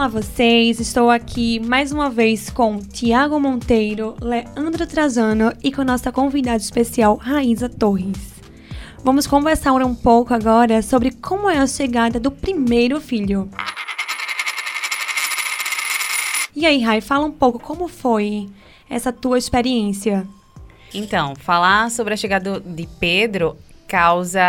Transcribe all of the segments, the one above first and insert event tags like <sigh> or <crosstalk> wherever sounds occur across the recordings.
Olá vocês, estou aqui mais uma vez com Tiago Monteiro, Leandro Trazano e com nossa convidada especial Raíza Torres. Vamos conversar um pouco agora sobre como é a chegada do primeiro filho. E aí, Rai, fala um pouco como foi essa tua experiência. Então, falar sobre a chegada de Pedro causa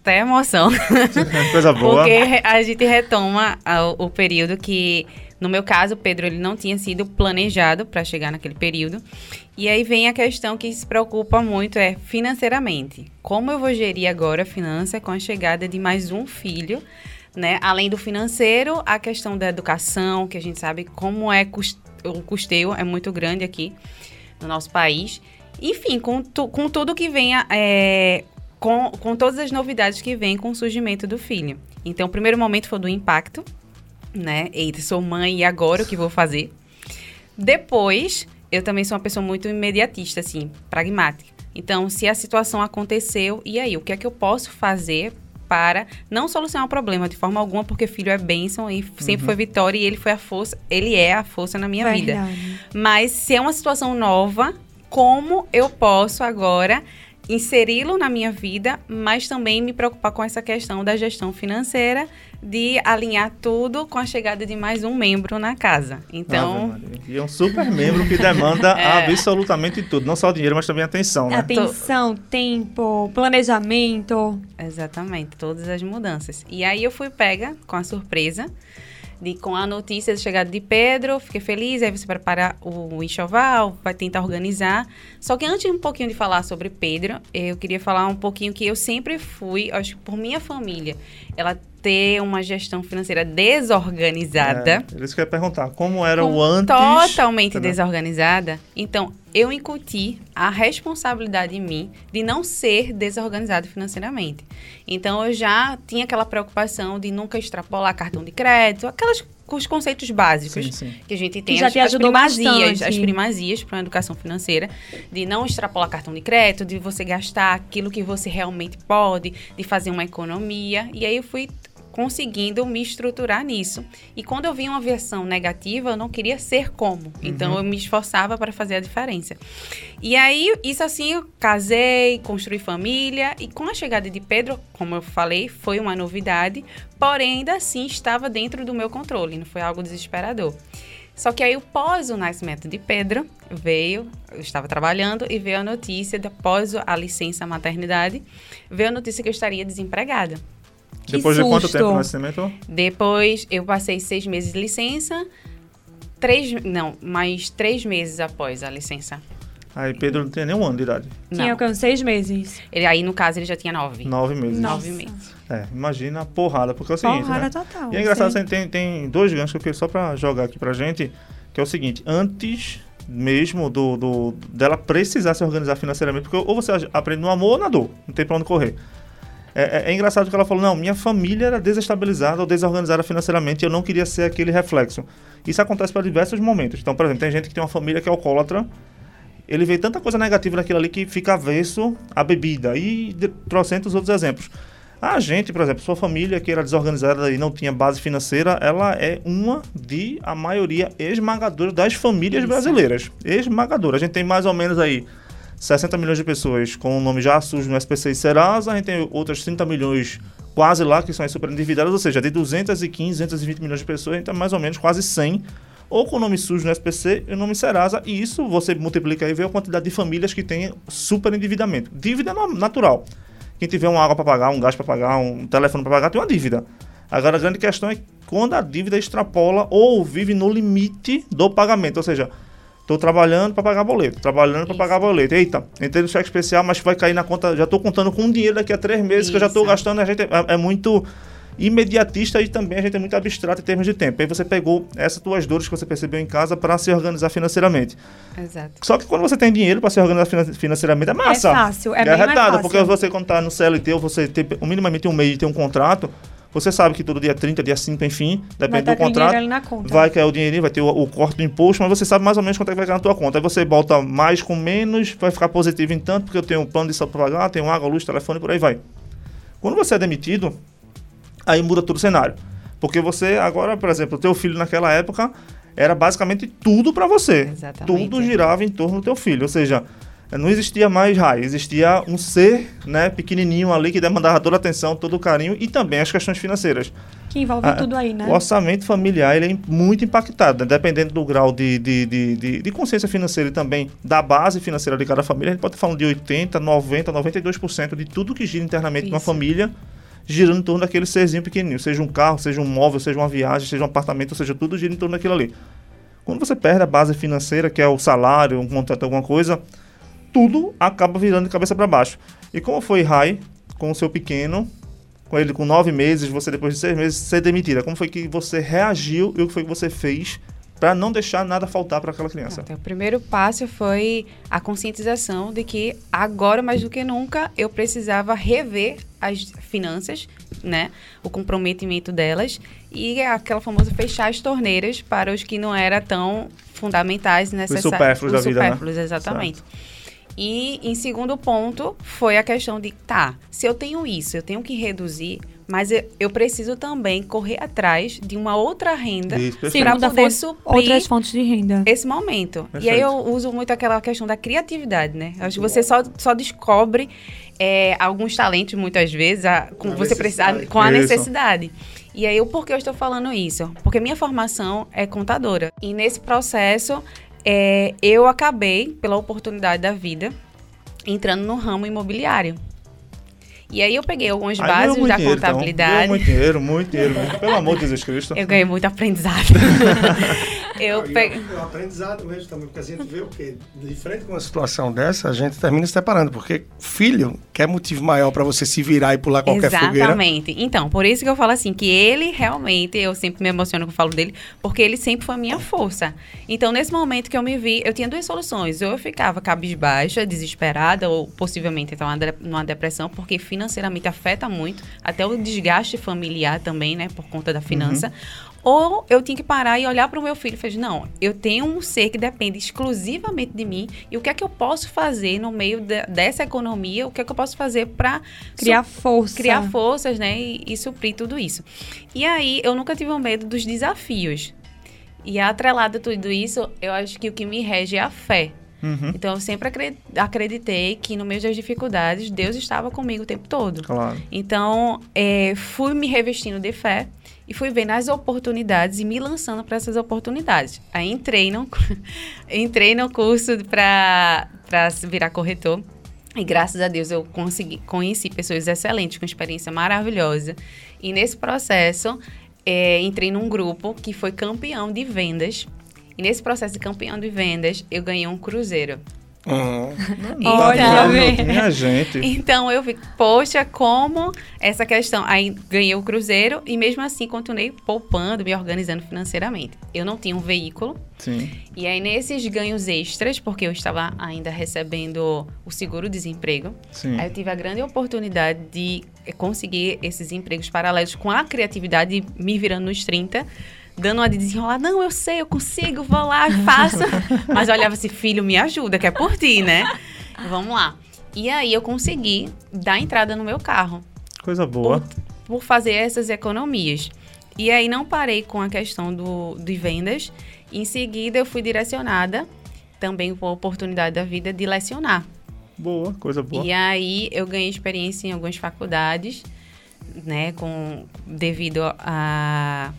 até emoção. <laughs> Coisa boa. Porque a gente retoma o, período que, no meu caso, Pedro ele não tinha sido planejado para chegar naquele período. E aí vem a questão que se preocupa muito é financeiramente. Como eu vou gerir agora a finança com a chegada de mais um filho? Né? Além do financeiro, a questão da educação, que a gente sabe como é o custeio é muito grande aqui no nosso país. Enfim, com, tu, com tudo que venha é, com, com todas as novidades que vêm com o surgimento do filho. Então, o primeiro momento foi do impacto, né? Eita, sou mãe e agora o que vou fazer? Depois, eu também sou uma pessoa muito imediatista, assim, pragmática. Então, se a situação aconteceu, e aí? O que é que eu posso fazer para não solucionar o problema de forma alguma, porque filho é bênção e sempre uhum. foi vitória e ele foi a força, ele é a força na minha Verdade. vida. Mas se é uma situação nova, como eu posso agora inseri-lo na minha vida, mas também me preocupar com essa questão da gestão financeira, de alinhar tudo com a chegada de mais um membro na casa. Então. E é um super membro que demanda <laughs> é. absolutamente tudo, não só o dinheiro, mas também atenção. Né? Atenção, tempo, planejamento. Exatamente, todas as mudanças. E aí eu fui pega com a surpresa de, com a notícia da chegada de Pedro, fiquei feliz, aí você prepara o enxoval, vai tentar organizar. Só que antes um pouquinho de falar sobre Pedro, eu queria falar um pouquinho que eu sempre fui, acho que por minha família, ela ter uma gestão financeira desorganizada. É, eles querem perguntar, como era o antes? Totalmente entendeu? desorganizada. Então, eu incuti a responsabilidade em mim de não ser desorganizado financeiramente. Então, eu já tinha aquela preocupação de nunca extrapolar cartão de crédito, aquelas os conceitos básicos sim, sim. que a gente tem, que já as, te as primazias, bastante. as primazias para a educação financeira, de não extrapolar cartão de crédito, de você gastar aquilo que você realmente pode, de fazer uma economia. E aí eu fui conseguindo me estruturar nisso. E quando eu vi uma versão negativa, eu não queria ser como. Então uhum. eu me esforçava para fazer a diferença. E aí, isso assim, eu casei, construí família. E com a chegada de Pedro, como eu falei, foi uma novidade. Porém, ainda assim, estava dentro do meu controle. Não foi algo desesperador. Só que aí, após o nascimento de Pedro, veio, eu estava trabalhando e veio a notícia, após a licença maternidade, veio a notícia que eu estaria desempregada. Que Depois susto. de quanto tempo o nascimento? Depois eu passei seis meses de licença, três, não, mais três meses após a licença. Aí Pedro não tinha nem um ano de idade. Tinha com seis meses. Ele, aí, no caso, ele já tinha nove. Nove meses. Nove meses. É, imagina a porrada, porque é o seguinte, Porrada né? total. E é engraçado, assim, tem, tem dois ganchos que eu queria só pra jogar aqui pra gente, que é o seguinte, antes mesmo do, do dela precisar se organizar financeiramente, porque ou você aprende no amor ou na dor, não tem pra onde correr. É, é, é, engraçado que ela falou: não, minha família era desestabilizada ou desorganizada financeiramente e eu não queria ser aquele reflexo. Isso acontece para diversos momentos. Então, por exemplo, tem gente que tem uma família que é alcoólatra, ele vê tanta coisa negativa naquilo ali que fica avesso à bebida. E trocentos outros exemplos. A gente, por exemplo, sua família que era desorganizada e não tinha base financeira, ela é uma de a maioria esmagadora das famílias Isso. brasileiras. Esmagadora. A gente tem mais ou menos aí 60 milhões de pessoas com o nome já sujo no SPC e Serasa, a gente tem outras 30 milhões quase lá que são as super endividadas, ou seja, de 215, 220 milhões de pessoas, a gente tem mais ou menos quase 100 ou com o nome sujo no SPC e o nome Serasa, e isso você multiplica e vê a quantidade de famílias que tem super endividamento. Dívida natural. Quem tiver uma água para pagar, um gás para pagar, um telefone para pagar, tem uma dívida. Agora a grande questão é quando a dívida extrapola ou vive no limite do pagamento, ou seja, Tô trabalhando para pagar boleto, trabalhando para pagar boleto. Eita, entrei no cheque especial, mas vai cair na conta. Já tô contando com dinheiro daqui a três meses Isso. que eu já tô gastando. A gente é, é, muito imediatista e também a gente é muito abstrato em termos de tempo. Aí você pegou essas tuas dores que você percebeu em casa para se organizar financeiramente. Exato. Só que quando você tem dinheiro para se organizar financeiramente é massa. É fácil, é, é bem retado, porque você quando tá no CLT ou você tem minimamente um mês e tem um contrato, você sabe que todo dia 30, dia 5, enfim, depende do contrato. Vai cair o dinheirinho, vai ter o, o, corte do imposto, mas você sabe mais ou menos quanto é que vai cair na tua conta. Aí você bota mais com menos, vai ficar positivo em tanto, porque eu tenho um plano de saúde para pagar, tenho água, luz, telefone, por aí vai. Quando você é demitido, aí muda todo o cenário. Porque você, agora, por exemplo, o teu filho naquela época era basicamente tudo para você. Exatamente. Tudo girava em torno do teu filho. Ou seja, não existia mais raio, existia um ser né, pequenininho ali que demandava toda a atenção, todo o carinho e também as questões financeiras. Que envolve Ah, tudo aí, né? O orçamento familiar ele é muito impactado, né? dependendo do grau de, de, de, de, de consciência financeira e também da base financeira de cada família. A gente pode estar falando de 80%, 90%, 92% de tudo que gira internamente numa Isso. família, girando em torno daquele serzinho pequenininho. Seja um carro, seja um móvel, seja uma viagem, seja um apartamento, ou seja, tudo gira em torno daquilo ali. Quando você perde a base financeira, que é o salário, um contrato, alguma coisa, tudo acaba virando de cabeça para baixo. E como foi Rai com o seu pequeno, com ele com nove meses, você depois de seis meses ser demitida? Como foi que você reagiu e o que foi que você fez para não deixar nada faltar para aquela criança? Então, o primeiro passo foi a conscientização de que agora mais do que nunca eu precisava rever as finanças, né, o comprometimento delas e aquela famosa fechar as torneiras para os que não era tão fundamentais necessários, supérfluos da vida, né? exatamente. E em segundo ponto foi a questão de, tá, se eu tenho isso, eu tenho que reduzir, mas eu, eu preciso também correr atrás de uma outra renda para poder suprir outras fontes de renda. esse momento. E Perfeito. aí eu uso muito aquela questão da criatividade, né? Acho que você só, só descobre é, alguns talentos, muitas vezes, a- com, A você com a Isso. necessidade. E aí, o porquê eu estou falando isso? Porque minha formação é contadora. E nesse processo, é, eu acabei, pela oportunidade da vida, entrando no ramo imobiliário. E aí eu peguei algumas Aí bases muito da dinheiro, então. contabilidade. Ganhou muito dinheiro, muito dinheiro. mesmo. Pelo amor de Jesus Cristo. Eu ganhei muito aprendizado. <laughs> eu peguei. É um aprendizado mesmo também, porque a gente vê o quê? De frente com uma situação dessa, a gente termina se separando, porque filho quer motivo maior para você se virar e pular qualquer fogueira. Exatamente. Então, por isso que eu falo assim, que ele realmente, eu sempre me emociono quando eu falo dele, porque ele sempre foi a minha força. Então, nesse momento que eu me vi, eu tinha duas soluções. Ou eu ficava cabisbaixa, desesperada, ou possivelmente entrar numa de- numa depressão, porque financeiramente afeta muito, até o desgaste familiar também, né, por conta da finança. Ou eu tinha que parar e olhar para o meu filho e falar, não, eu tenho um ser que depende exclusivamente de mim, e o que é que eu posso fazer no meio de- dessa economia, o que é que eu posso fazer para Criar força. criar forças, né? E, e suprir tudo isso. E aí, eu nunca tive o medo dos desafios. E atrelado a tudo isso, eu acho que o que me rege é a fé. Uhum, Então, eu sempre acre- acreditei que no meio das dificuldades, Deus estava comigo o tempo todo. claro. Então, é, fui me revestindo de fé e fui vendo as oportunidades e me lançando para essas oportunidades. Aí entrei no, <laughs> entrei no curso para virar corretor. E graças a Deus eu consegui, conheci pessoas excelentes, com experiência maravilhosa. E nesse processo, é, entrei num grupo que foi campeão de vendas. E nesse processo de campeão de vendas, eu ganhei um cruzeiro. <laughs> Uhum. Olha, vendo? vê. Minha gente. Então eu vi, poxa, como essa questão. Aí ganhei o cruzeiro e mesmo assim continuei poupando, me organizando financeiramente. Eu não tinha um veículo. Sim. E aí nesses ganhos extras, porque eu estava ainda recebendo o seguro-desemprego, aí eu tive a grande oportunidade de conseguir esses empregos paralelos com a criatividade, me virando nos 30. Dando uma de desenrolar, não, eu sei, eu consigo, vou lá, faço. <laughs> Mas eu olhava assim, filho, me ajuda, que é por ti, né? Vamos lá. E aí eu consegui dar entrada no meu carro Coisa boa. por fazer essas economias. E aí não parei com a questão do, de vendas. Em seguida, eu fui direcionada, também com a oportunidade da vida, de lecionar. Boa, coisa boa. E aí eu ganhei experiência em algumas faculdades, né, com devido a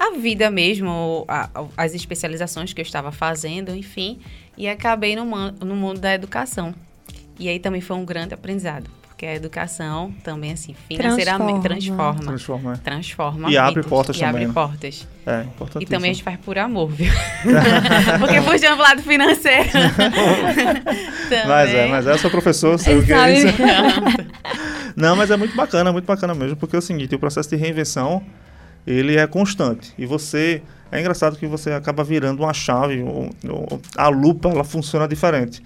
a vida mesmo, a- a- as especializações que eu estava fazendo, enfim, e acabei no, no mundo da educação. E aí também foi um grande aprendizado, porque a educação também assim, financeiramente Transforma. transforma. Transforma. é. Transforma E abre portas e também, abre né? portas. É, E também a gente faz por amor, viu? <laughs> Porque puxando pro lado financeiro. <laughs> Mas é, também. mas é, eu sou professor, sei o que é isso. <laughs> Não, mas é muito bacana, muito bacana mesmo, porque é o seguinte, o processo de reinvenção, ele é constante. E você, é engraçado que você acaba virando uma chave, o- o- a lupa, ela funciona diferente.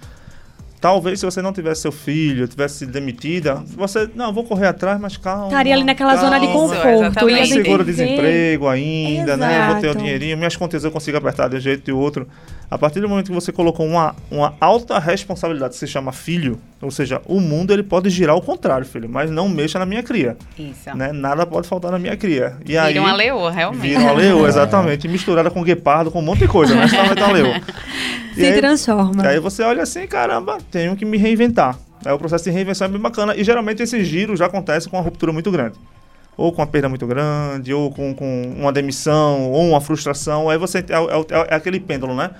Talvez se você não tivesse seu filho, tivesse sido demitida, você, não, vou correr atrás, mas calma. Estaria ali naquela calma. zona de Isso, conforto. exatamente. ia Eu seguro viver- desemprego ainda, né? Eu vou ter o Exato. dinheirinho, minhas contas eu consigo apertar de um jeito e de outro. A partir do momento que você colocou uma, uma alta responsabilidade, que se chama filho, ou seja, o mundo ele pode girar ao contrário, filho, mas não mexa na minha cria, Isso. né? Nada pode faltar na minha cria. E aí Vira uma leoa, realmente. vira uma leoa, exatamente, misturada com guepardo, com um monte de coisa, né? Senão vai dar uma leoa. <laughs> E Se aí- transforma. e aí você olha assim, caramba, tenho que me reinventar. Aí o processo de reinvenção é bem bacana. E geralmente esse giro já acontece com uma ruptura muito grande. Ou com uma perda muito grande, ou com, com uma demissão, ou uma frustração. Aí você. É, é o- é aquele pêndulo, né?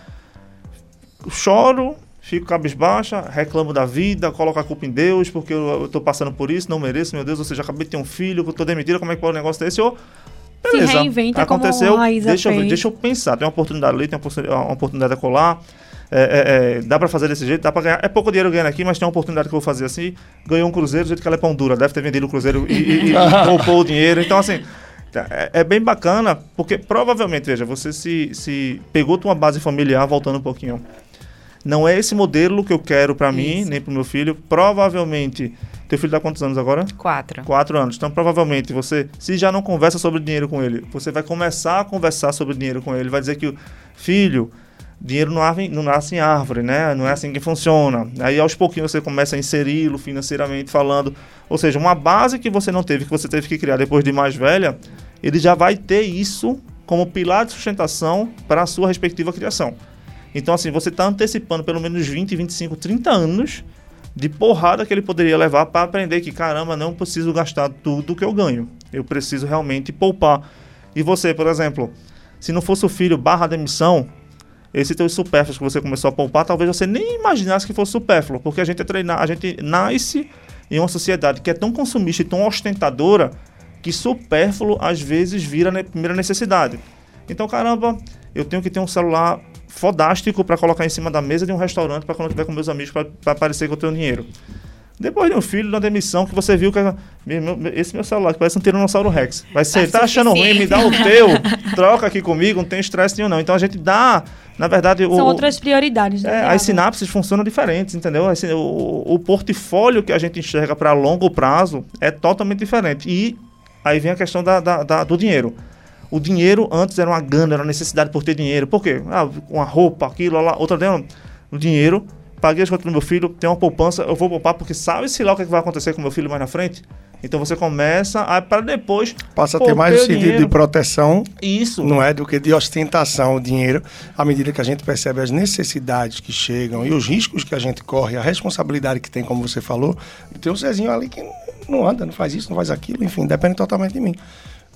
Choro, fico cabisbaixa, reclamo da vida, coloco a culpa em Deus, porque eu, tô passando por isso, não mereço, meu Deus, ou seja, acabei de ter um filho, eu tô demitida, como é que pode um negócio desse? Ou, Se reinventa como aconteceu, a Raíza deixa eu deixa eu pensar, tem uma oportunidade ali, tem uma oportunidade a colar, é, é, é, dá pra fazer desse jeito, dá pra ganhar, é pouco dinheiro ganhando aqui, mas tem uma oportunidade que eu vou fazer assim, ganhou um cruzeiro, do jeito que ela é pão dura, deve ter vendido o cruzeiro e, e, e <laughs> poupou o dinheiro, então assim, é, é bem bacana, porque provavelmente, veja, você se, se pegou tua base familiar, voltando um pouquinho, não é esse modelo que eu quero pra mim, nem pro meu filho, provavelmente, teu filho tá quantos anos agora? Quatro. Quatro anos. Então, provavelmente, você, se já não conversa sobre dinheiro com ele, você vai começar a conversar sobre dinheiro com ele. Vai dizer que, o filho, dinheiro não, ave- não nasce em árvore, né? Não é assim que funciona. Aí, aos pouquinhos, você começa a inseri-lo financeiramente falando. Ou seja, uma base que você não teve, que você teve que criar depois de mais velha, ele já vai ter isso como pilar de sustentação para a sua respectiva criação. Então, assim, você está antecipando pelo menos 20, 25, 30 anos de porrada que ele poderia levar para aprender que, caramba, não preciso gastar tudo que eu ganho. Eu preciso realmente poupar. E você, por exemplo, se não fosse o filho barra demissão, esse teu supérfluos que você começou a poupar, talvez você nem imaginasse que fosse supérfluo, porque a gente é treinar, a gente nasce em uma sociedade que é tão consumista e tão ostentadora que supérfluo às vezes vira a primeira necessidade. Então, caramba, eu tenho que ter um celular fodástico para colocar em cima da mesa de um restaurante para quando eu estiver com meus amigos para parecer que eu tenho dinheiro. Depois de um filho, de uma demissão, que você viu que esse meu celular que parece um Tiranossauro Rex. Vai ser, tá, achando ruim, me dá o teu, <laughs> troca aqui comigo, não tem estresse nenhum não. Então a gente dá, na verdade, o, São outras prioridades. né, é, as sinapses funcionam diferentes, entendeu? Assim, o, o portfólio que a gente enxerga para longo prazo é totalmente diferente. E aí vem a questão da, da- da- do dinheiro. O dinheiro antes era uma gana, era uma necessidade por ter dinheiro. Por quê? Ah, uma roupa, aquilo, lá, outra deu. O dinheiro, paguei as contas do meu filho, tem uma poupança, eu vou poupar porque sabe-se lá o que, é que vai acontecer com meu filho mais na frente. Então você começa a, para depois. Passa a ter mais o sentido dinheiro. de proteção, Isso. não é? Do que de ostentação o dinheiro. À medida que a gente percebe as necessidades que chegam e os riscos que a gente corre, a responsabilidade que tem, como você falou, ter um Zezinho ali que não anda, não faz isso, não faz aquilo, enfim, depende totalmente de mim.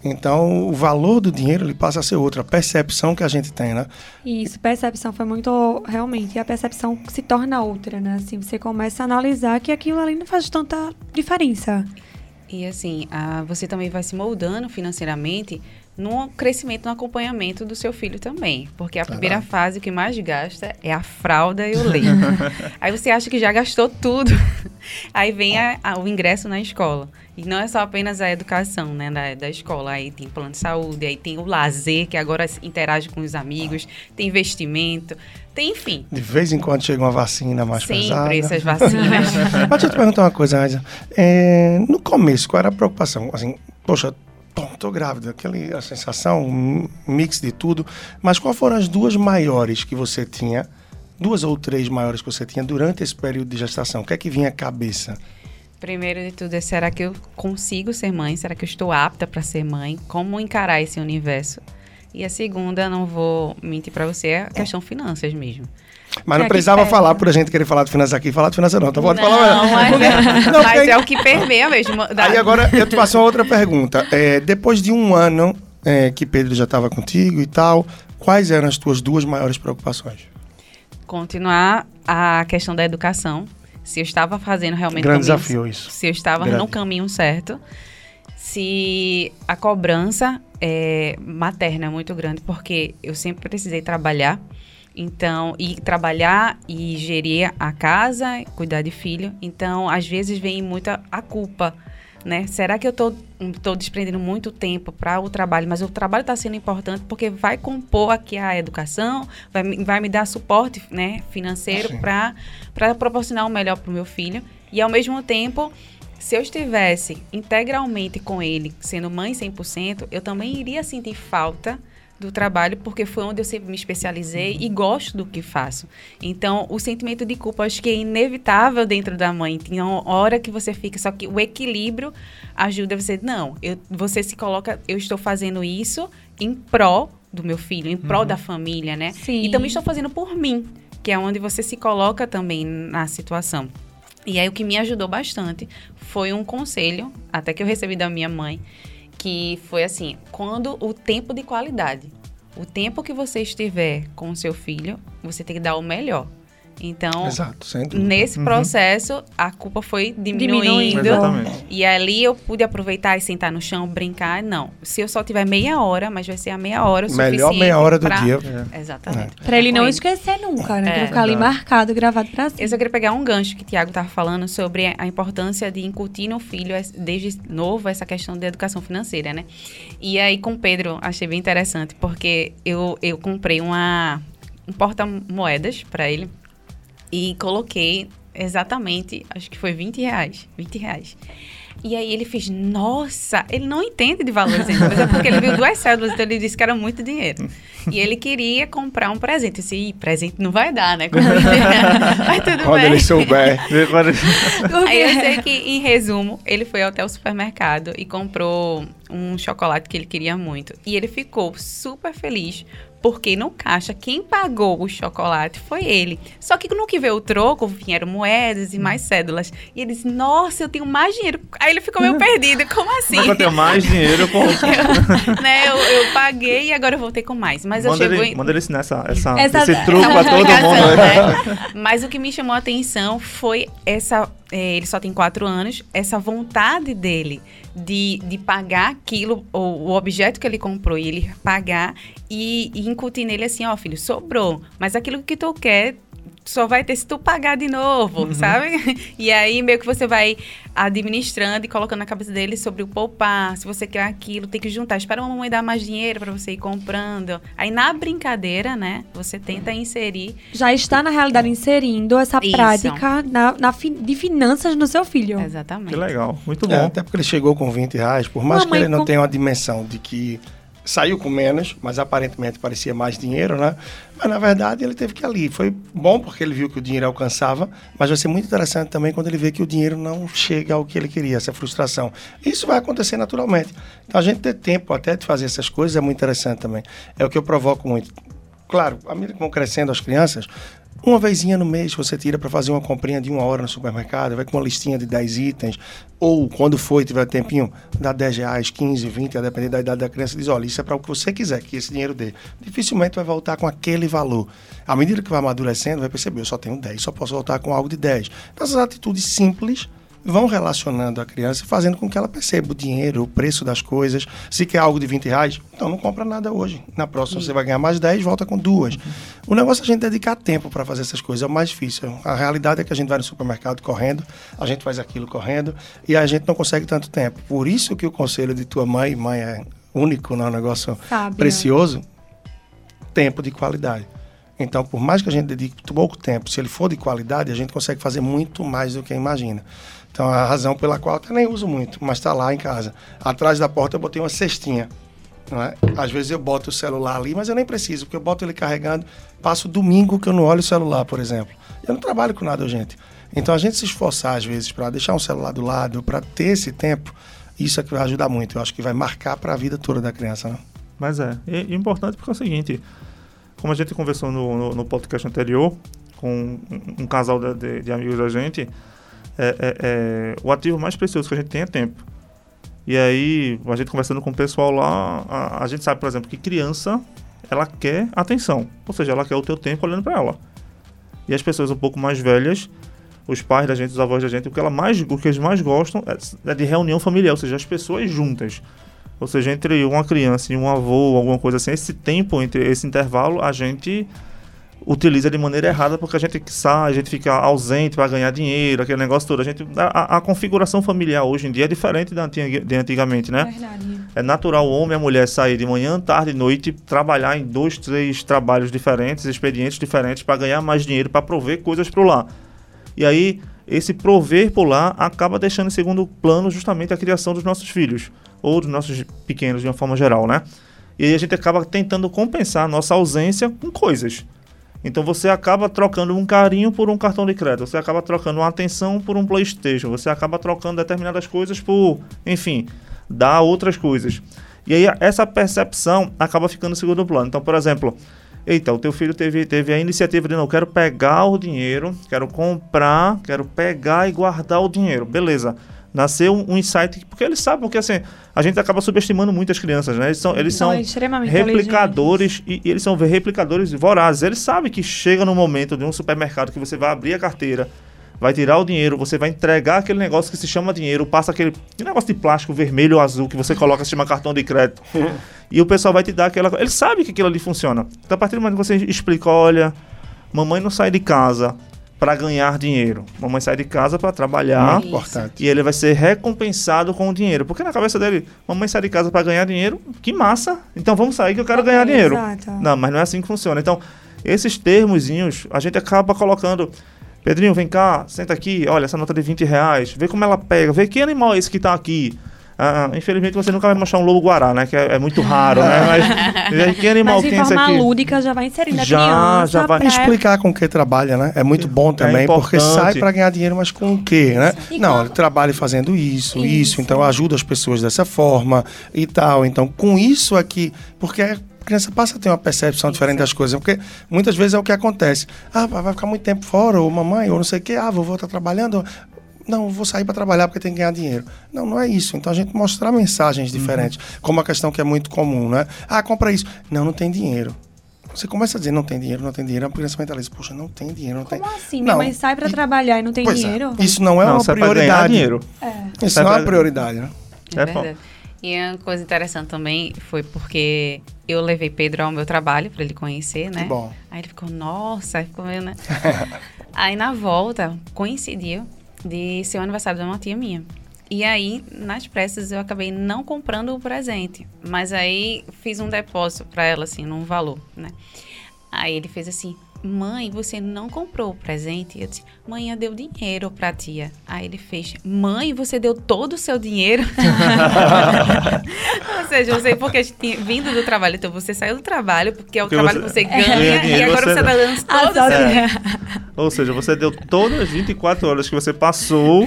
Então, o valor do dinheiro ele passa a ser outra, a percepção que a gente tem, né? Isso, percepção foi muito. Realmente, e a percepção se torna outra, né? Assim, você começa a analisar que aquilo ali não faz tanta diferença. E assim, ah, você também vai se moldando financeiramente no crescimento, no acompanhamento do seu filho também. Porque a primeira fase que mais gasta é a fralda e o leite. <laughs> Aí você acha que já gastou tudo. <laughs> Aí vem a- a- o ingresso na escola. E não é só apenas a educação né, da, da escola. Aí tem plano de saúde, aí tem o lazer, que agora interage com os amigos, tem investimento, tem enfim. De vez em quando chega uma vacina mais pesada. Sempre essas <laughs> vacinas. Mas deixa eu te perguntar uma coisa, Aisa. É, no começo, qual era a preocupação? Assim, poxa, tô, tô grávida, aquele, a sensação, um mix de tudo. Mas qual foram as duas maiores que você tinha? Duas ou três maiores que você tinha durante esse período de gestação? O que é que vinha à cabeça? Primeiro de tudo é será que eu consigo ser mãe? Será que eu estou apta para ser mãe? Como encarar esse universo? E a segunda, não vou mentir para você, é a questão finanças mesmo. Mas não é precisava falar por a gente querer falar de finanças aqui, falar de finanças não. Então pode não, falar. mas, é, <laughs> Não, mas porque- é o que permeia mesmo. Aí agora eu te faço uma outra pergunta. É, depois de um ano é, que Pedro já estava contigo e tal, quais eram as tuas duas maiores preocupações? Continuar a questão da educação. Se eu estava fazendo realmente Grande caminho- desafio isso. Se eu estava Grande. no caminho certo. Se a cobrança é, materna é muito grande, porque eu sempre precisei trabalhar. Então, e trabalhar e gerir a casa, cuidar de filho. Então, às vezes vem muita a culpa né? Será que eu tô, tô desprendendo muito tempo para o trabalho, mas o trabalho está sendo importante porque vai compor aqui a educação, vai, vai me dar suporte, né, financeiro para proporcionar o melhor para o meu filho. E ao mesmo tempo, se eu estivesse integralmente com ele, sendo mãe 100%, eu também iria sentir falta do trabalho, porque foi onde eu sempre me especializei e gosto do que faço. Então, o sentimento de culpa acho que é inevitável dentro da mãe. Tem uma hora que você fica, só que o equilíbrio ajuda você. Não, eu, você se coloca, eu estou fazendo isso em pró do meu filho, em pró uhum. da família, né? Sim. E também estou fazendo por mim, que é onde você se coloca também na situação. E aí o que me ajudou bastante foi um conselho, até que eu recebi da minha mãe, que foi assim, quando o tempo de qualidade. O tempo que você estiver com o seu filho, você tem que dar o melhor. Então, Exato, nesse uhum. processo, a culpa foi diminuindo. diminuindo e ali eu pude aproveitar e sentar no chão, brincar. Não, se eu só tiver meia hora, mas vai ser a meia hora o Melhor meia hora do pra... dia. É. Exatamente. É. Pra ele não esquecer nunca, né? É. Pra ficar ali marcado, gravado pra cima. Eu só queria pegar um gancho que o Tiago estava falando sobre a importância de incutir no filho, desde novo, essa questão da educação financeira, né? E aí, com o Pedro, achei bem interessante, porque eu, eu comprei uma, um porta-moedas para ele e coloquei exatamente, acho que foi 20 reais. 20 reais. E aí ele fez, nossa, ele não entende de valores ainda, mas é porque ele viu duas cédulas, então ele disse que era muito dinheiro. E ele queria comprar um presente. Eu disse, presente não vai dar, né? <laughs> mas tudo Quando bem. ele souber. <laughs> aí eu sei que, em resumo, ele foi até o supermercado e comprou um chocolate que ele queria muito. E ele ficou super feliz porque no caixa quem pagou o chocolate foi ele. Só que no que veio o troco, vieram moedas e mais cédulas. E ele disse: Nossa, eu tenho mais dinheiro. Aí ele ficou meio <laughs> perdido. Como assim? Mas eu tenho mais dinheiro, pô. eu, <laughs> né, eu, eu, paguei e agora eu voltei com mais. Mas manda eu chego ele, em... Manda ele ensinar essa, essa, essa, esse truque pra todo mundo. Né? <laughs> Mas o que me chamou a atenção foi essa. É, ele só tem quatro anos, essa vontade dele de, de pagar aquilo, o objeto que ele comprou, e ele pagar e, e incutir nele assim, ó, oh, filho, sobrou. Mas aquilo que tu quer, só vai ter se tu pagar de novo, uhum. sabe? <laughs> E aí meio que você vai administrando e colocando na cabeça dele sobre o poupar, se você quer aquilo, tem que juntar, espera a mamãe dar mais dinheiro para você ir comprando. Aí na brincadeira, né, você tenta inserir. Já está na realidade inserindo essa Isso. prática na, na fi, de finanças no seu filho. Exatamente. Que legal, muito é, bom. É, até porque ele chegou com 20 reais, por mais mamãe que ele não com... tenha uma dimensão de que saiu com menos, mas aparentemente parecia mais dinheiro, né? Mas na verdade ele teve que ir ali. Foi bom porque ele viu que o dinheiro alcançava, mas vai ser muito interessante também quando ele vê que o dinheiro não chega ao que ele queria, essa frustração. Isso vai acontecer naturalmente. Então a gente ter tempo até de fazer essas coisas é muito interessante também. É o que eu provoco muito. Claro, à medida que vão crescendo as crianças, uma vezinha no mês você tira para fazer uma comprinha de uma hora no supermercado, vai com uma listinha de 10 itens, ou quando for tiver tempinho, dá 10 reais, 15, 20, a depender da idade da criança, diz, olha, isso é para o que você quiser que esse dinheiro dê. Dificilmente vai voltar com aquele valor. À medida que vai amadurecendo, vai perceber, eu só tenho 10, só posso voltar com algo de 10. Então, essas atitudes simples vão relacionando a criança e fazendo com que ela perceba o dinheiro, o preço das coisas. Se quer algo de 20 reais, então não compra nada hoje. Na próxima você vai ganhar mais 10, volta com duas. Uhum. O negócio é a gente dedicar tempo para fazer essas coisas, é o mais difícil. A realidade é que a gente vai no supermercado correndo, a gente faz aquilo correndo e a gente não consegue tanto tempo. Por isso que o conselho de tua mãe, mãe é único, não é um negócio precioso, tempo de qualidade. Então, por mais que a gente dedique pouco tempo, se ele for de qualidade, a gente consegue fazer muito mais do que imagina. Então, a razão pela qual eu nem uso muito, mas está lá em casa. Atrás da porta eu botei uma cestinha. É? Às vezes eu boto o celular ali, mas eu nem preciso, porque eu boto ele carregando. Passo domingo que eu não olho o celular, por exemplo. Eu não trabalho com nada, gente. Então, a gente se esforçar, às vezes, para deixar um celular do lado, para ter esse tempo, isso é que vai ajudar muito. Eu acho que vai marcar para a vida toda da criança. Né? Mas é, é importante porque é o seguinte: como a gente conversou no, no, no podcast anterior, com um, um casal de, de, de amigos da gente é, é, é, o ativo mais precioso que a gente tem é tempo. E aí, a gente conversando com o pessoal lá, a, a, gente sabe, por exemplo, que criança, ela quer atenção. Ou seja, ela quer o teu tempo olhando para ela. E as pessoas um pouco mais velhas, os pais da gente, os avós da gente, o que, ela mais, o que eles mais gostam é, é de reunião familiar, ou seja, as pessoas juntas. Ou seja, entre uma criança e um avô, alguma coisa assim, esse tempo, entre esse intervalo, a gente utiliza de maneira errada porque a gente sai, a gente fica ausente para ganhar dinheiro, aquele negócio todo. A, gente, a, a, configuração familiar hoje em dia é diferente da de antigamente, né? Verdade. É natural o homem e a mulher sair de manhã, tarde e noite, trabalhar em dois, três trabalhos diferentes, expedientes diferentes para ganhar mais dinheiro, para prover coisas para o lar. E aí, esse prover por lá acaba deixando em segundo plano justamente a criação dos nossos filhos, ou dos nossos pequenos de uma forma geral, né? E aí a gente acaba tentando compensar a nossa ausência com coisas. Então você acaba trocando um carinho por um cartão de crédito, você acaba trocando uma atenção por um PlayStation, você acaba trocando determinadas coisas por, enfim, dar outras coisas. E aí essa percepção acaba ficando em segundo plano. Então, por exemplo, eita, o teu filho teve, teve a iniciativa de não, quero pegar o dinheiro, quero comprar, quero pegar e guardar o dinheiro. Beleza nasceu um, um, insight, porque eles sabem, porque assim, a gente acaba subestimando muito as crianças, né? Eles são, eles são replicadores e, e, eles são replicadores vorazes. Eles sabem que chega no momento de um supermercado que você vai abrir a carteira, vai tirar o dinheiro, você vai entregar aquele negócio que se chama dinheiro, passa aquele negócio de plástico vermelho ou azul que você coloca, se chama cartão de crédito. <laughs> e o pessoal vai te dar aquela. Ele sabe que aquilo ali funciona. Então, a partir do momento que você explica, olha, mamãe não sai de casa para ganhar dinheiro. Mamãe sai de casa para trabalhar. Importante. E ele vai ser recompensado com o dinheiro. Porque na cabeça dele, mamãe sai de casa para ganhar dinheiro, que massa. Então vamos sair que eu quero ganhar dinheiro. Exato. Não, mas não é assim que funciona. Então, esses termozinhos, a gente acaba colocando. Pedrinho, vem cá, senta aqui, olha, essa nota de 20 reais, vê como ela pega, vê que animal é esse que está aqui. Ah, infelizmente você nunca vai mostrar um lobo guará, né? Que é, é muito raro, né? Mas <laughs> que animal Mas tem esse aqui? lúdica já vai inserindo já, a criança. Já vai. Pra... Explicar com o que trabalha, né? É muito bom é também, é porque sai para ganhar dinheiro, mas com o quê, né? E Não, com... ele trabalha fazendo isso, isso, isso, então ajuda as pessoas dessa forma e tal. Então, com isso aqui, porque a criança passa a ter uma percepção diferente das coisas, porque muitas vezes é o que acontece. Ah, vai ficar muito tempo fora, ou mamãe, ou não sei o quê, ah, vovô tá trabalhando, não, vou sair para trabalhar porque tem que ganhar dinheiro. Não, não é isso. Então a gente mostrar mensagens diferentes, uhum. como a questão que é muito comum, né? Ah, compra isso. Não, não tem dinheiro. Você começa a dizer não tem dinheiro, não tem dinheiro, a criança mentaliza, poxa, não tem dinheiro, não Como tem. assim? Minha mãe sai para trabalhar e não tem é, dinheiro? É. Isso não é não, uma prioridade. dinheiro. É. Isso sai não é uma prioridade, né? É, é verdade. E uma coisa interessante também foi porque eu levei Pedro ao meu trabalho para ele conhecer, né? Que bom. Aí ele ficou, nossa, ficou meio, né? <laughs> Aí na volta, coincidiu de ser o aniversário de uma tia minha. E aí, nas pressas, eu acabei não comprando o presente. Mas aí fiz um depósito para ela, assim, num valor, né? Aí ele fez assim: Mãe, você não comprou o presente? Eu disse, mãe, eu dei dinheiro pra tia. Aí ele fez, mãe, você deu todo o seu dinheiro? <laughs> Ou seja, eu sei porque vindo do trabalho. Então você saiu do trabalho, porque é o porque trabalho você, que você <laughs> ganha, e agora você, você tá dando todo o seu dinheiro. Ou seja, você deu todas as 24 horas que você passou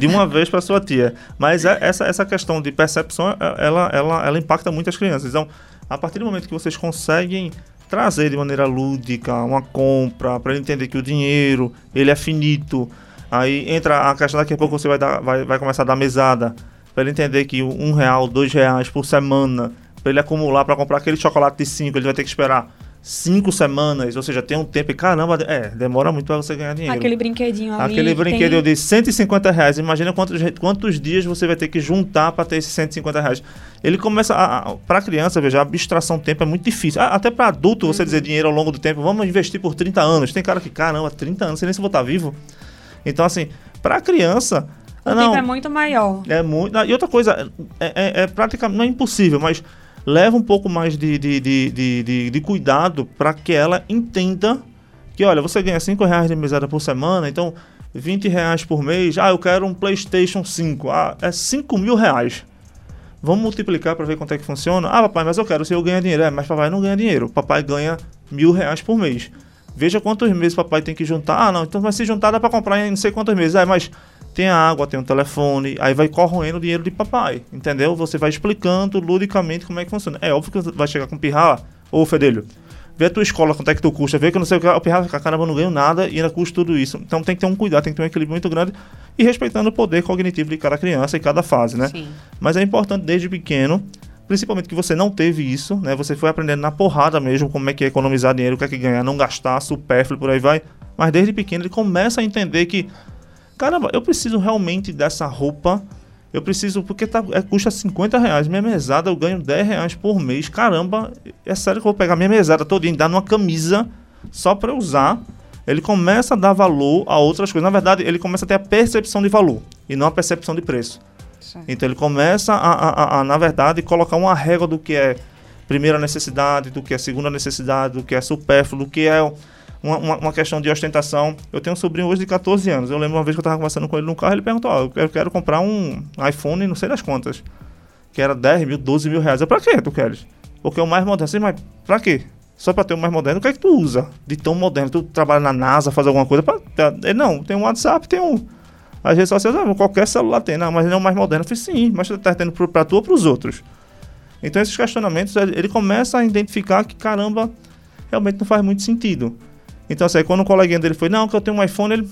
de uma vez para sua tia. Mas é, essa, essa questão de percepção, é, ela, ela, ela impacta muito as crianças. Então, a partir do momento que vocês conseguem trazer de maneira lúdica uma compra, para ele entender que o dinheiro ele é finito. Aí entra a questão daqui a pouco você vai, dar, vai, vai começar a dar mesada, para ele entender que um real, dois reais por semana, para ele acumular para comprar aquele chocolate de cinco, ele vai ter que esperar cinco semanas, ou seja, tem um tempo e caramba, é, demora muito para você ganhar dinheiro. Aquele brinquedinho ali. Aquele brinquedo tem... de 150 reais, imagina quantos, quantos dias você vai ter que juntar para ter esses 150 reais. Ele começa, para criança, veja, a abstração do tempo é muito difícil. Até para adulto você uhum. dizer dinheiro ao longo do tempo, vamos investir por 30 anos. Tem cara que, caramba, 30 anos, sei nem se vou estar vivo. Então, assim, para criança... O não, tempo é muito maior. É muito. E outra coisa, é, é, é praticamente, não é impossível, mas leva um pouco mais de, de, de, de, de cuidado para que ela entenda que, olha, você ganha 5 reais de mesada por semana, então 20 reais por mês, ah, eu quero um PlayStation 5, ah, é 5 mil reais. Vamos multiplicar para ver quanto é que funciona. Ah, papai, mas eu quero, se eu ganhar dinheiro. É, mas papai não ganha dinheiro. Papai ganha mil reais por mês. Veja quantos meses papai tem que juntar. Ah, não, então vai se juntar dá para comprar em não sei quantos meses. É, mas tem a água, tem o telefone, aí vai corroendo o dinheiro de papai, entendeu? Você vai explicando ludicamente como é que funciona. É óbvio que vai chegar com pirra, ô Fedelho, vê a tua escola, quanto é que tu custa, vê que eu não sei o que, o pirra vai ficar, caramba, eu não ganho nada e ainda custa tudo isso. Então tem que ter um cuidado, tem que ter um equilíbrio muito grande e respeitando o poder cognitivo de cada criança e cada fase, né? Sim. Mas é importante desde pequeno, principalmente que você não teve isso, né? Você foi aprendendo na porrada mesmo como é que é economizar dinheiro, o que é que ganhar, não gastar, supérfluo, por aí vai. Mas desde pequeno ele começa a entender que caramba, eu preciso realmente dessa roupa. Eu preciso, porque tá, é, custa 50 reais. Minha mesada eu ganho 10 reais por mês. Caramba, é sério que eu vou pegar minha mesada todinha e dar numa camisa só para usar, ele começa a dar valor a outras coisas. Na verdade, ele começa a ter a percepção de valor e não a percepção de preço. Então ele começa a, a, a, na verdade, colocar uma régua do que é primeira necessidade, do que é segunda necessidade, do que é supérfluo, do que é uma, uma, uma, questão de ostentação. Eu tenho um sobrinho hoje de 14 anos. Eu lembro uma vez que eu estava conversando com ele no carro, ele perguntou: oh, eu, quero, eu quero comprar um iPhone, não sei das quantas. Que era 10 mil, 12 mil reais. Eu, pra quê tu queres? Porque é o mais moderno. Assim, mas pra quê? Só pra ter o mais moderno. O que é que tu usa de tão moderno? Tu trabalha na NASA, faz alguma coisa? Pra, ele, não, tem um WhatsApp, tem um. As redes sociais, ah, qualquer celular tem, não, mas ele é o mais moderno. Eu falei, sim, mas tu tá tendo pra tu ou pros outros? Então esses questionamentos, ele começa a identificar que, caramba, realmente não faz muito sentido. Então, assim, quando o coleguinha dele foi, não, que eu tenho um iPhone, ele,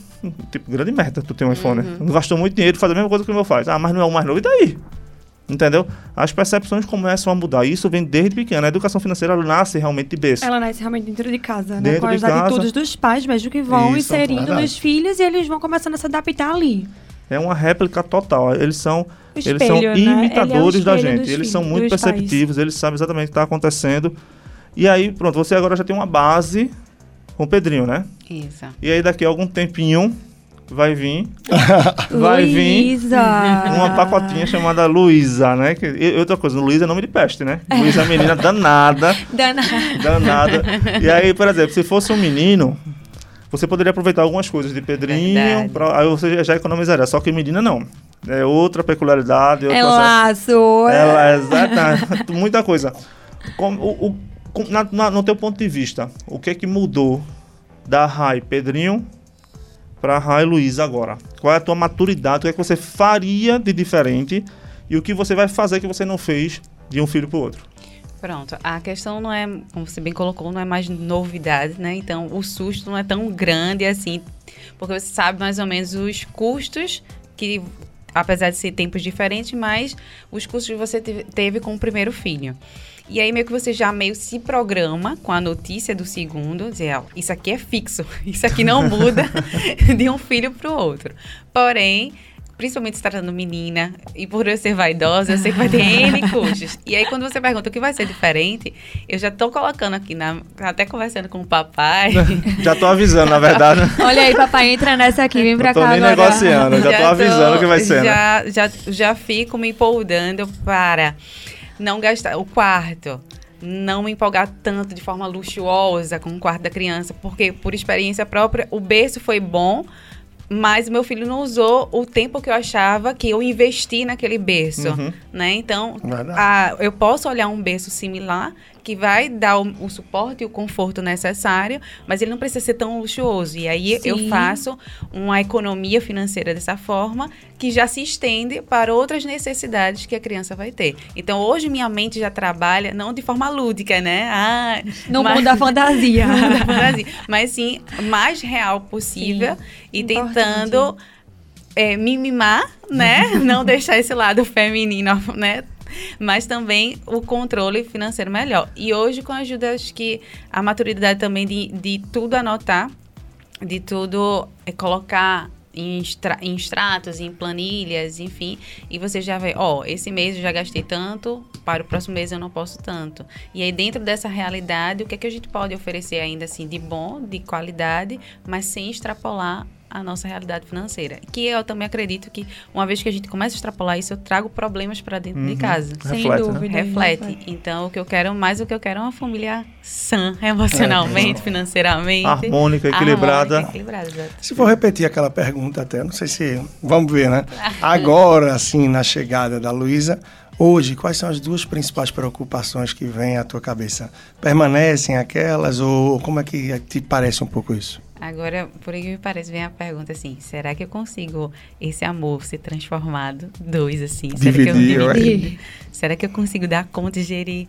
tipo, grande merda, tu tem um iPhone. Uhum. Não gastou muito dinheiro, faz a mesma coisa que o meu faz. Ah, mas não é o mais novo, e daí? Entendeu? As percepções começam a mudar. Isso vem desde pequeno. A educação financeira nasce realmente de berço. Ela nasce realmente dentro de casa, né? Com as de atitudes dos pais mesmo que vão Isso, inserindo nos filhos e eles vão começando a se adaptar ali. É uma réplica total. Eles são, espelho, eles são né? imitadores é da gente. Eles são muito perceptivos, pais. eles sabem exatamente o que está acontecendo. E aí, pronto, você agora já tem uma base com o Pedrinho, né? Isso. E aí daqui a algum tempinho vai vir. <laughs> vai vir uma pacotinha chamada Luísa, né? Que, e outra coisa, Luísa é nome de peste, né? Luísa é menina danada. <laughs> danada. Danada. E aí, por exemplo, se fosse um menino, você poderia aproveitar algumas coisas de Pedrinho, pra, aí você já economizaria. Só que menina não. É outra peculiaridade. É laço. Ela, é exatamente. <laughs> muita coisa. Como, o, o na, na, no teu ponto de vista, o que é que mudou da Rai Pedrinho para Rai Luiz agora? Qual é a tua maturidade? O que é que você faria de diferente? E o que você vai fazer que você não fez de um filho para o outro? Pronto, a questão não é, como você bem colocou, não é mais novidade, né? Então, o susto não é tão grande assim, porque você sabe mais ou menos os custos que, apesar de ser tempos diferentes, mas os custos que você teve com o primeiro filho. E aí meio que você já meio se programa com a notícia do segundo, dizer, ó, isso aqui é fixo, <laughs> isso aqui não muda <laughs> de um filho para o outro. Porém, principalmente se tratando menina, e por eu ser vaidosa, eu sei que vai ter N <laughs> custos. E aí, quando você pergunta o que vai ser diferente, eu já tô colocando aqui, na, até conversando com o papai. já tô avisando, na verdade. Olha aí, papai, entra nessa aqui, vem pra cá. Tô nem agora. negociando, já, já tô avisando o que vai ser. Já, né? já, já fico me empolgando para não gastar. O quarto não me empolgar tanto de forma luxuosa com o quarto da criança, porque por experiência própria, o berço foi bom, mas meu filho não usou o tempo que eu achava que eu investi naquele berço, uhum. né? Então, a, eu posso olhar um berço similar que vai dar o, o, suporte e o conforto necessário, mas ele não precisa ser tão luxuoso. E aí Sim. eu faço uma economia financeira dessa forma que já se estende para outras necessidades que a criança vai ter. Então hoje minha mente já trabalha não de forma lúdica, né? Ah, no mas, mundo da fantasia. <laughs> no mundo da fantasia. Mas sim, mais real possível sim. e Importante. tentando é, me mimar, né? <laughs> não deixar esse lado feminino, né? Mas também o controle financeiro melhor. E hoje, com a ajuda, acho que a maturidade também de, de tudo anotar, de tudo é, colocar em, extra, em extratos, em planilhas, enfim, e você já vê, ó, esse mês eu já gastei tanto, para o próximo mês eu não posso tanto. E aí, dentro dessa realidade, o que é que a gente pode oferecer ainda assim de bom, de qualidade, mas sem extrapolar a nossa realidade financeira. Que eu também acredito que, uma vez que a gente começa a extrapolar isso, eu trago problemas para dentro uhum. de casa. Sem reflete, né? dúvida. Né? Reflete. reflete. Então, o que eu quero, mais o que eu quero é uma família sã, emocionalmente, é. financeiramente. Harmônica, equilibrada. Harmônica, equilibrada se for repetir aquela pergunta até, não sei se... Vamos ver, né? Agora, assim, na chegada da Luísa, Hoje, quais são as duas principais preocupações que vêm à tua cabeça? Permanecem aquelas ou como é que te parece um pouco isso? Agora, por que me parece, vem a pergunta assim: será que eu consigo esse amor ser transformado? Dois, assim. Dividir, será que eu dividir? Será que eu consigo dar conta de gerir?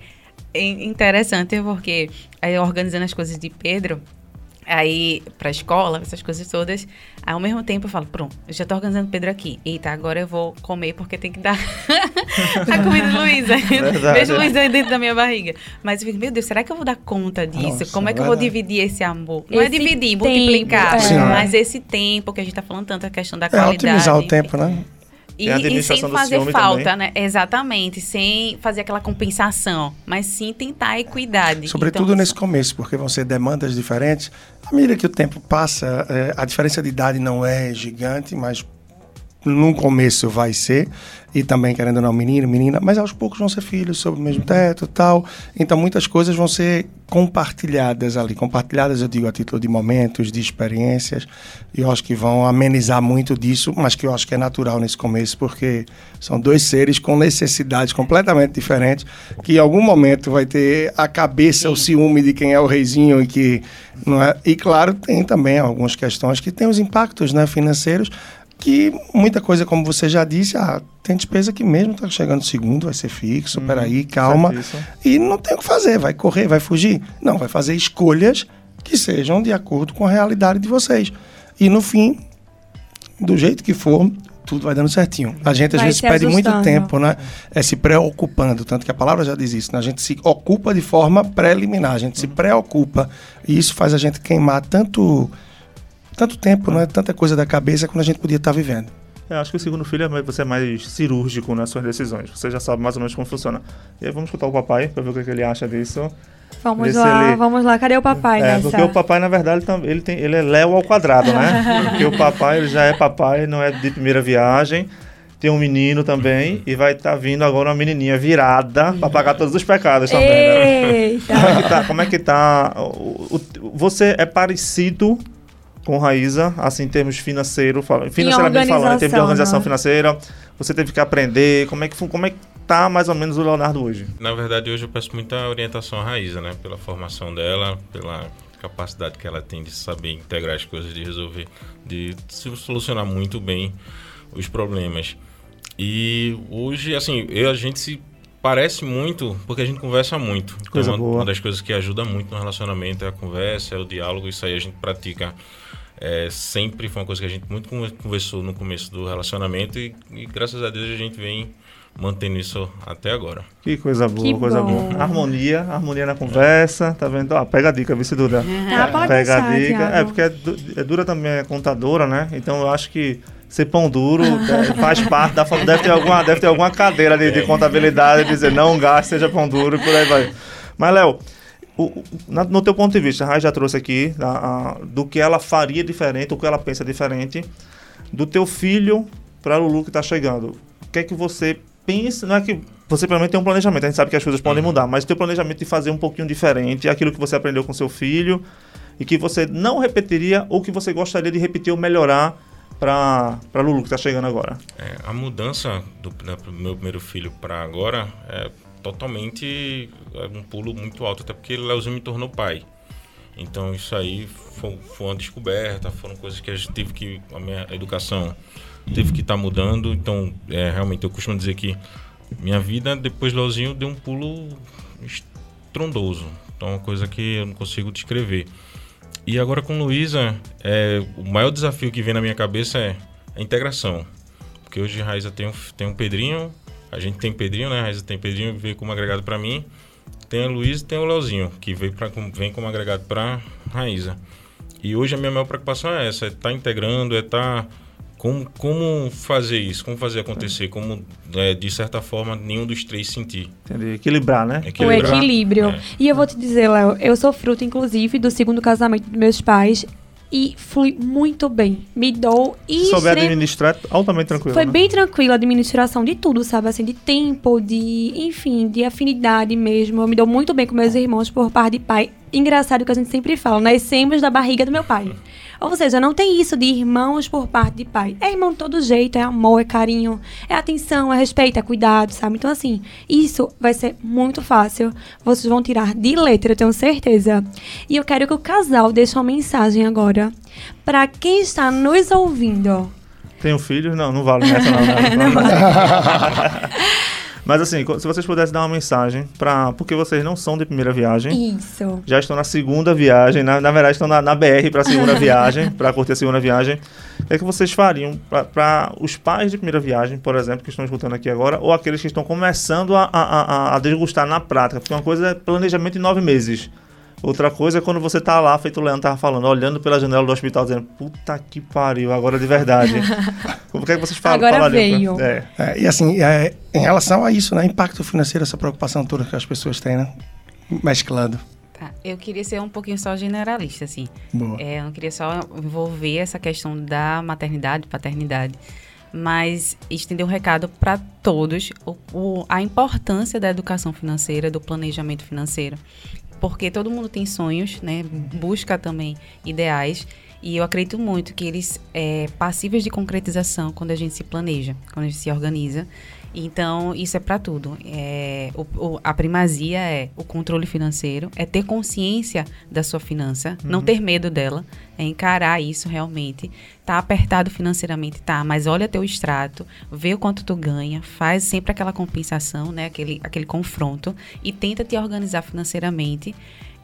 É interessante porque aí, organizando as coisas de Pedro, aí pra escola, essas coisas todas. Aí, ao mesmo tempo eu falo, pronto, eu já tô organizando Pedro aqui. Eita, agora eu vou comer porque tem que dar <laughs> a comida <laughs> de Luísa. Vejo Luísa dentro da minha barriga. Mas eu fico, meu Deus, será que eu vou dar conta disso? Nossa, Como é que eu vou dividir esse amor? Não é esse é dividir, tempo, multiplicar, é. mas esse tempo que a gente tá falando tanto, a questão da é, qualidade. otimizar o tempo, né? E, e sem fazer falta, também. né? Exatamente, sem fazer aquela compensação, mas sim tentar a equidade. Sobretudo então, nesse começo, porque vão ser demandas diferentes. À medida que o tempo passa, é, a diferença de idade não é gigante, mas no começo vai ser, e também querendo ou não, menino, menina, mas aos poucos vão ser filhos sob o mesmo teto tal. Então muitas coisas vão ser compartilhadas ali. Compartilhadas, eu digo, a título de momentos, de experiências, e eu acho que vão amenizar muito disso, mas que eu acho que é natural nesse começo, porque são dois seres com necessidades completamente diferentes, que em algum momento vai ter a cabeça, Sim. o ciúme de quem é o reizinho e que. Não é? E claro, tem também algumas questões que têm os impactos né, financeiros que muita coisa, como você já disse, ah, tem despesa que mesmo está chegando segundo, vai ser fixo, hum, peraí, calma. E não tem o que fazer, vai correr, vai fugir. Não, vai fazer escolhas que sejam de acordo com a realidade de vocês. E no fim, do jeito que for, tudo vai dando certinho. A gente às vai vezes perde muito tempo, né? É se preocupando, tanto que a palavra já diz isso, né? A gente se ocupa de forma preliminar, a gente se preocupa. E isso faz a gente queimar tanto tanto tempo, não é tanta coisa da cabeça quando a gente podia estar vivendo. Eu acho que o segundo filho é você é mais cirúrgico nas suas decisões. Você já sabe mais ou menos como funciona. E aí vamos escutar o papai para ver o que, é que, ele acha disso. Vamos lá, ele... vamos lá. Cadê o papai é, nessa? Porque o papai, na verdade, ele, tem, ele é Léo ao quadrado, né? <laughs> porque o papai ele já é papai, não é de primeira viagem. Tem um menino também e vai estar tá vindo agora uma menininha virada para pagar todos os pecados também. Né? Como é que tá? Como é que tá o, o, você é parecido com Raíza, assim, em termos financeiro, financeiramente falando, em termos de organização né? financeira, você teve que aprender, como é que, como é que tá mais ou menos o Leonardo hoje? Na verdade, hoje eu peço muita orientação à Raíza, né, pela formação dela, pela capacidade que ela tem de saber integrar as coisas, de resolver, de solucionar muito bem os problemas. E hoje, assim, eu, a gente se parece muito porque a gente conversa muito. Coisa então, boa. Uma das coisas que ajuda muito no relacionamento é a conversa, é o diálogo, isso aí a gente pratica é, sempre foi uma coisa que a gente muito conversou no começo do relacionamento e, e graças a Deus a gente vem mantendo isso até agora. Que coisa boa, que coisa bom. boa. Harmonia, harmonia na conversa, tá vendo? Ó, pega a dica, vice Duda. Tá, pode pega deixar, a dica. Thiago. É, porque é, é dura também é contadora, né? Então eu acho que ser pão duro é, faz parte da deve ter alguma deve ter alguma cadeira de, de contabilidade dizer não gaste seja pão duro e por aí vai mas Léo o, na, no teu ponto de vista, a Rai já trouxe aqui a, a, do que ela faria diferente, o que ela pensa diferente, do teu filho para Lulu que está chegando. O que é que você pensa? Não é que você provavelmente tem um planejamento, a gente sabe que as coisas podem uhum. mudar, mas o teu planejamento de fazer um pouquinho diferente, aquilo que você aprendeu com seu filho e que você não repetiria ou que você gostaria de repetir ou melhorar para Lulu que está chegando agora? É, a mudança do, do meu primeiro filho para agora é totalmente é, um pulo muito alto, até porque Leozinho me tornou pai. Então isso aí foi, foi uma descoberta, foram coisas que a gente teve que a minha educação teve que estar tá mudando. Então é, realmente eu costumo dizer que minha vida depois de Leozinho deu um pulo estrondoso. Então é uma coisa que eu não consigo descrever. E agora com Luísa, é, o maior desafio que vem na minha cabeça é a integração. Porque hoje Raiza tem um, tem um Pedrinho, a gente tem Pedrinho, né? A Raíssa tem Pedrinho, veio como agregado para mim. Tem a Luiz e tem o Leozinho, que veio pra, vem como agregado para Raíza. E hoje a minha maior preocupação é essa, é estar tá integrando, é estar... Tá, como, como fazer isso? Como fazer acontecer? Como, é, de certa forma, nenhum dos três sentir. Entendi. Equilibrar, né? Equilibrar. O equilíbrio. É. E eu vou te dizer, Léo, eu sou fruto, inclusive, do segundo casamento dos meus pais e flui muito bem. Me dou e. Souber administrar, altamente tranquilo. Foi né? bem tranquila a administração de tudo, sabe? Assim, de tempo, de. Enfim, de afinidade mesmo. Eu me dou muito bem com meus irmãos por par de pai. Engraçado que a gente sempre fala, nascemos da barriga do meu pai. Ou seja, não tem isso de irmãos por parte de pai. É irmão de todo jeito, é amor, é carinho, é atenção, é respeito, é cuidado, sabe? Então, assim, isso vai ser muito fácil. Vocês vão tirar de letra, eu tenho certeza. E eu quero que o casal deixe uma mensagem agora para quem está nos ouvindo. Tem um filho? Não, não vale nessa, não. <laughs> não, não, não. <laughs> Mas assim, se vocês pudessem dar uma mensagem para porque vocês não são de primeira viagem. Isso. Já estão na segunda viagem, na, na verdade estão na, na BR para a segunda <laughs> viagem, para curtir a segunda viagem. O que é que vocês fariam para os pais de primeira viagem, por exemplo, que estão escutando aqui agora, ou aqueles que estão começando a, a, a, a desgustar na prática? Porque uma coisa é planejamento em nove meses. Outra coisa é quando você tá lá, feito o Leandro tava falando, olhando pela janela do hospital, dizendo, puta que pariu, agora de verdade. <laughs> Como que é que vocês falam? Agora falariam? veio. É. É, e assim, é, em relação a isso, né? Impacto financeiro, essa preocupação toda que as pessoas têm, né? Mesclando. Tá, Eu queria ser um pouquinho só generalista, assim. Boa. É, eu não queria só envolver essa questão da maternidade, paternidade, mas estender um recado para todos o, o- a importância da educação financeira, do planejamento financeiro, porque todo mundo tem sonhos, né? Busca também ideais. E eu acredito muito que eles é passíveis de concretização quando a gente se planeja, quando a gente se organiza. Então, isso é para tudo. É, o- o- a primazia é o controle financeiro, é ter consciência da sua finança, não ter medo dela, é encarar isso realmente. Tá apertado financeiramente, tá, mas olha teu extrato, vê o quanto tu ganha, faz sempre aquela compensação, né, aquele, aquele confronto e tenta te organizar financeiramente.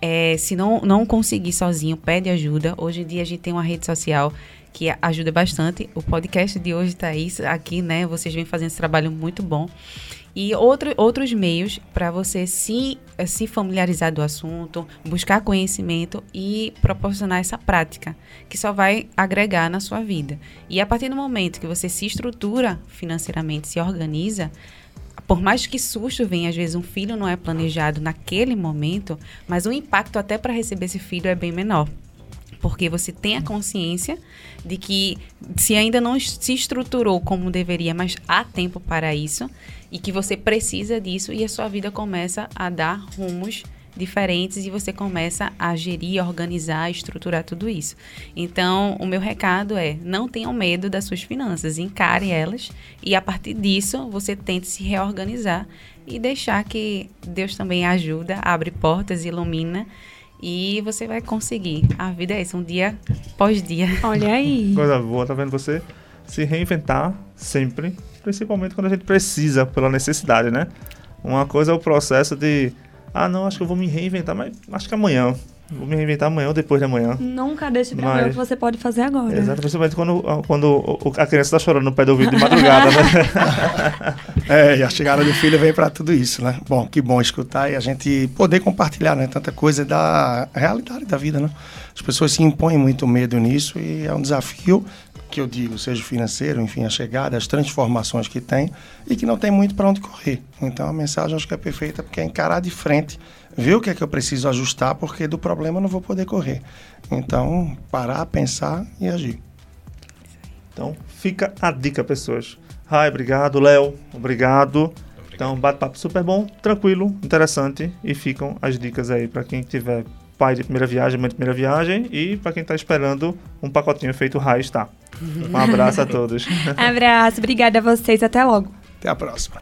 É, se não, não conseguir sozinho, pede ajuda. Hoje em dia a gente tem uma rede social que ajuda bastante. O podcast de hoje está aí, aqui, né? Vocês vêm fazendo esse trabalho muito bom. E outro, outros meios para você se, se familiarizar do assunto, buscar conhecimento e proporcionar essa prática, que só vai agregar na sua vida. E a partir do momento que você se estrutura financeiramente, se organiza, por mais que susto venha, às vezes um filho não é planejado naquele momento, mas o impacto até para receber esse filho é bem menor. Porque você tem a consciência de que se ainda não se estruturou como deveria, mas há tempo para isso e que você precisa disso e a sua vida começa a dar rumos diferentes e você começa a gerir, organizar, estruturar tudo isso. Então, o meu recado é: não tenham medo das suas finanças, encare elas e a partir disso você tente se reorganizar e deixar que Deus também ajuda, abre portas, ilumina e você vai conseguir. A vida é isso, um dia pós dia. Olha aí. <laughs> Coisa boa, tá vendo você se reinventar sempre, principalmente quando a gente precisa, pela necessidade, né? Uma coisa é o processo de, ah, não, acho que eu vou me reinventar, mas acho que amanhã. Vou me reinventar amanhã ou depois de amanhã. Nunca deixe pra Mas- ver o que você pode fazer agora. Exato, principalmente quando, quando o- o- a criança tá chorando no pé do ouvido de madrugada, né? <laughs> É, e a chegada do filho vem para tudo isso, né? Bom, que bom escutar e a gente poder compartilhar, né? Tanta coisa da realidade da vida, né? As pessoas se impõem muito medo nisso e é um desafio que eu digo, seja financeiro, enfim, a chegada, as transformações que tem e que não tem muito para onde correr. Então a mensagem acho que é perfeita porque é encarar de frente, ver o que é que eu preciso ajustar, porque do problema eu não vou poder correr. Então, parar, pensar e agir. Então, fica a dica, pessoas. Rai, obrigado. Léo, obrigado. Então, bate-papo super bom, tranquilo, interessante. E ficam as dicas aí para quem tiver pai de primeira viagem, mãe de primeira viagem e para quem tá esperando um pacotinho feito Rai está. Um abraço a todos. <laughs> Abraço, obrigada a vocês, até logo. Até a próxima.